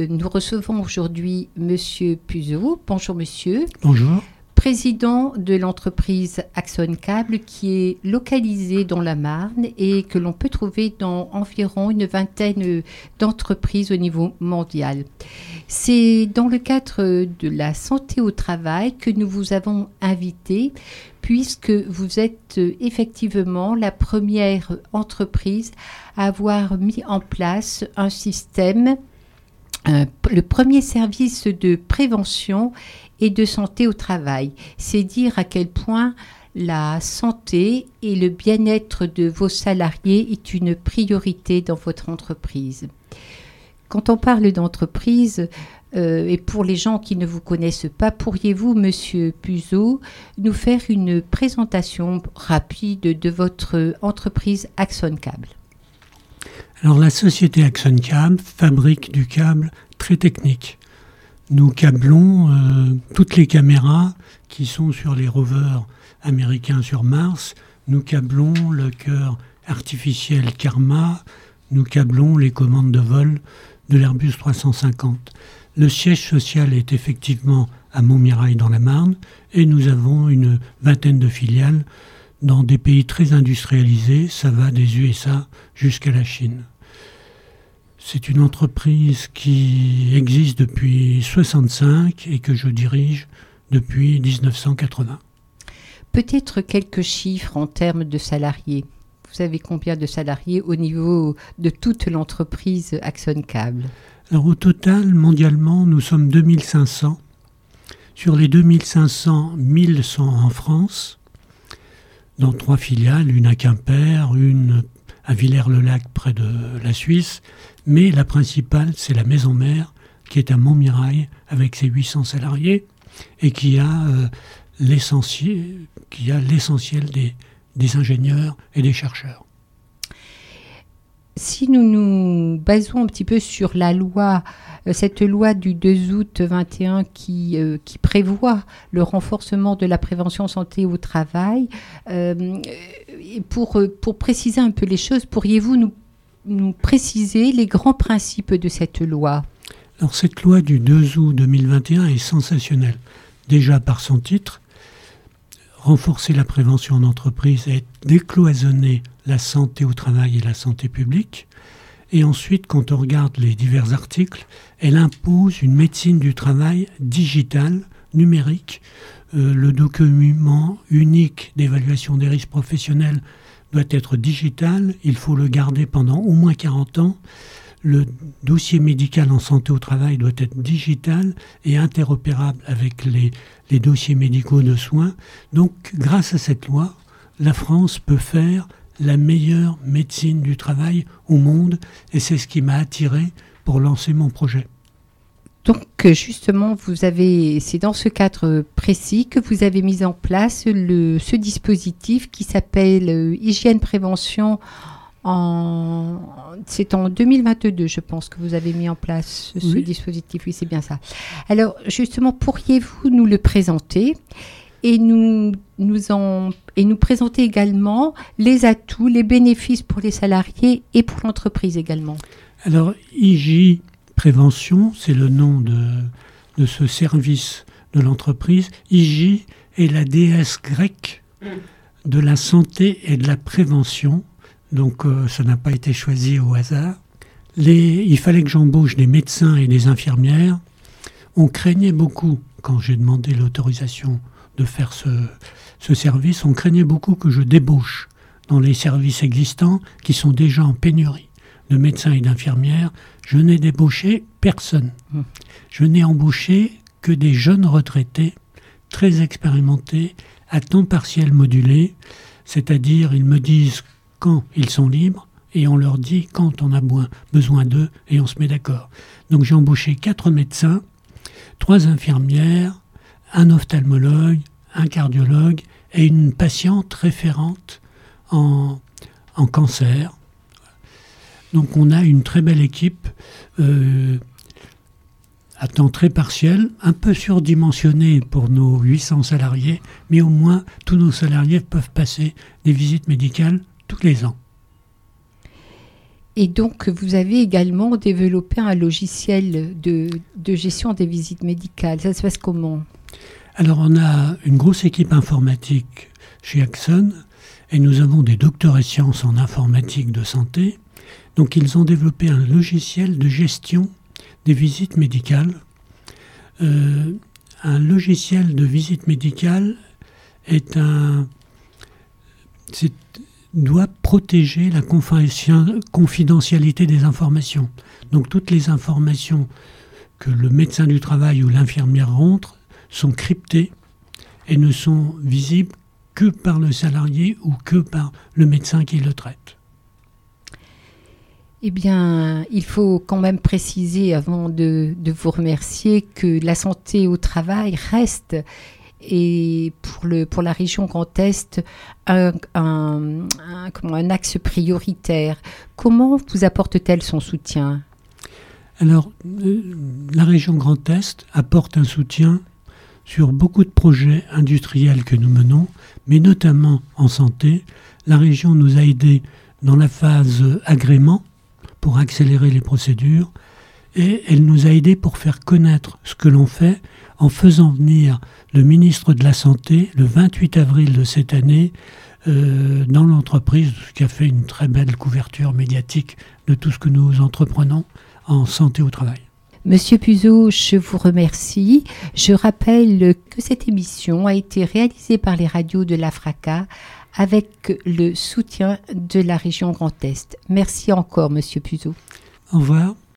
Euh, Nous recevons aujourd'hui Monsieur Puzeau. Bonjour Monsieur. Bonjour. Président de l'entreprise Axon Cable qui est localisée dans la Marne et que l'on peut trouver dans environ une vingtaine d'entreprises au niveau mondial. C'est dans le cadre de la santé au travail que nous vous avons invité puisque vous êtes effectivement la première entreprise à avoir mis en place un système euh, le premier service de prévention et de santé au travail. C'est dire à quel point la santé et le bien-être de vos salariés est une priorité dans votre entreprise. Quand on parle d'entreprise, euh, et pour les gens qui ne vous connaissent pas, pourriez-vous, Monsieur Puzeau, nous faire une présentation rapide de votre entreprise Axon Cable? Alors la société Cable fabrique du câble très technique. Nous câblons euh, toutes les caméras qui sont sur les rovers américains sur Mars. Nous câblons le cœur artificiel Karma. Nous câblons les commandes de vol de l'Airbus 350. Le siège social est effectivement à Montmirail dans la Marne et nous avons une vingtaine de filiales dans des pays très industrialisés. Ça va des USA jusqu'à la Chine. C'est une entreprise qui existe depuis 65 et que je dirige depuis 1980. Peut-être quelques chiffres en termes de salariés. Vous savez combien de salariés au niveau de toute l'entreprise Axon Cable? Alors au total, mondialement, nous sommes 2500. Sur les 2500, 1000 sont en France, dans trois filiales, une à Quimper, une à Villers-le-Lac près de la Suisse, mais la principale, c'est la maison mère qui est à Montmirail avec ses 800 salariés et qui a euh, l'essentiel, des ingénieurs et des chercheurs. Si nous nous basons un petit peu sur la loi, euh, cette loi du 2 août 21 qui, euh, qui prévoit le renforcement de la prévention santé au travail, euh, pour, pour préciser un peu les choses, pourriez-vous nous, nous préciser les grands principes de cette loi? Alors cette loi du 2 août 2021 est sensationnelle. Déjà par son titre, renforcer la prévention en entreprise et décloisonner la santé au travail et la santé publique. Et ensuite, quand on regarde les divers articles, elle impose une médecine du travail digitale, numérique. Euh, le document unique d'évaluation des risques professionnels doit être digital. Il faut le garder pendant au moins 40 ans. Le dossier médical en santé au travail doit être digital et interopérable avec les, les dossiers médicaux de soins. Donc, grâce à cette loi, la France peut faire la meilleure médecine du travail au monde et c'est ce qui m'a attiré pour lancer mon projet. Donc justement, vous avez, c'est dans ce cadre précis que vous avez mis en place le, ce dispositif qui s'appelle euh, hygiène prévention. En, c'est en 2022, je pense, que vous avez mis en place ce Oui. dispositif. Oui, c'est bien ça. Alors justement, pourriez-vous nous le présenter et nous, nous en, et nous présenter également les atouts, les bénéfices pour les salariés et pour l'entreprise également? Alors, IJ Prévention, c'est le nom de, de ce service de l'entreprise. IJ est la déesse grecque de la santé et de la prévention. Donc, euh, ça n'a pas été choisi au hasard. Il fallait que j'embauche des médecins et des infirmières. On craignait beaucoup, quand j'ai demandé l'autorisation de faire ce, ce service, on craignait beaucoup que je débauche dans les services existants qui sont déjà en pénurie de médecins et d'infirmières. Je n'ai débauché personne. Je n'ai embauché que des jeunes retraités très expérimentés, à temps partiel modulé, c'est-à-dire ils me disent ils sont libres et on leur dit quand on a besoin d'eux et on se met d'accord. Donc j'ai embauché quatre médecins, trois infirmières, un ophtalmologue, un cardiologue et une patiente référente en, en cancer. Donc on a une très belle équipe euh, à temps très partiel, un peu surdimensionnée pour nos 800 salariés, mais au moins tous nos salariés peuvent passer des visites médicales tous les ans. Et donc, vous avez également développé un logiciel de, gestion des visites médicales. Ça se passe comment? Alors, on a une grosse équipe informatique chez Axon et nous avons des docteurs et sciences en informatique de santé. Donc, ils ont développé un logiciel de gestion des visites médicales. Euh, un logiciel de visite médicale est un, doit protéger la confidentialité des informations. Donc toutes les informations que le médecin du travail ou l'infirmière rentre sont cryptées et ne sont visibles que par le salarié ou que par le médecin qui le traite. Eh bien, il faut quand même préciser avant de, de vous remercier que la santé au travail reste et pour, le, pour la région Grand Est un, un, un, axe prioritaire. Comment vous apporte-t-elle son soutien? Alors, euh, la région Grand Est apporte un soutien sur beaucoup de projets industriels que nous menons, mais notamment en santé. La région nous a aidés dans la phase agrément pour accélérer les procédures et elle nous a aidés pour faire connaître ce que l'on fait en faisant venir le ministre de la Santé le 28 avril de cette année euh, dans l'entreprise, ce qui a fait une très belle couverture médiatique de tout ce que nous entreprenons en santé au travail. Monsieur Puzo, je vous remercie. Je rappelle que cette émission a été réalisée par les radios de l'AFRACA avec le soutien de la région Grand Est. Merci encore, Monsieur Puzo. Au revoir.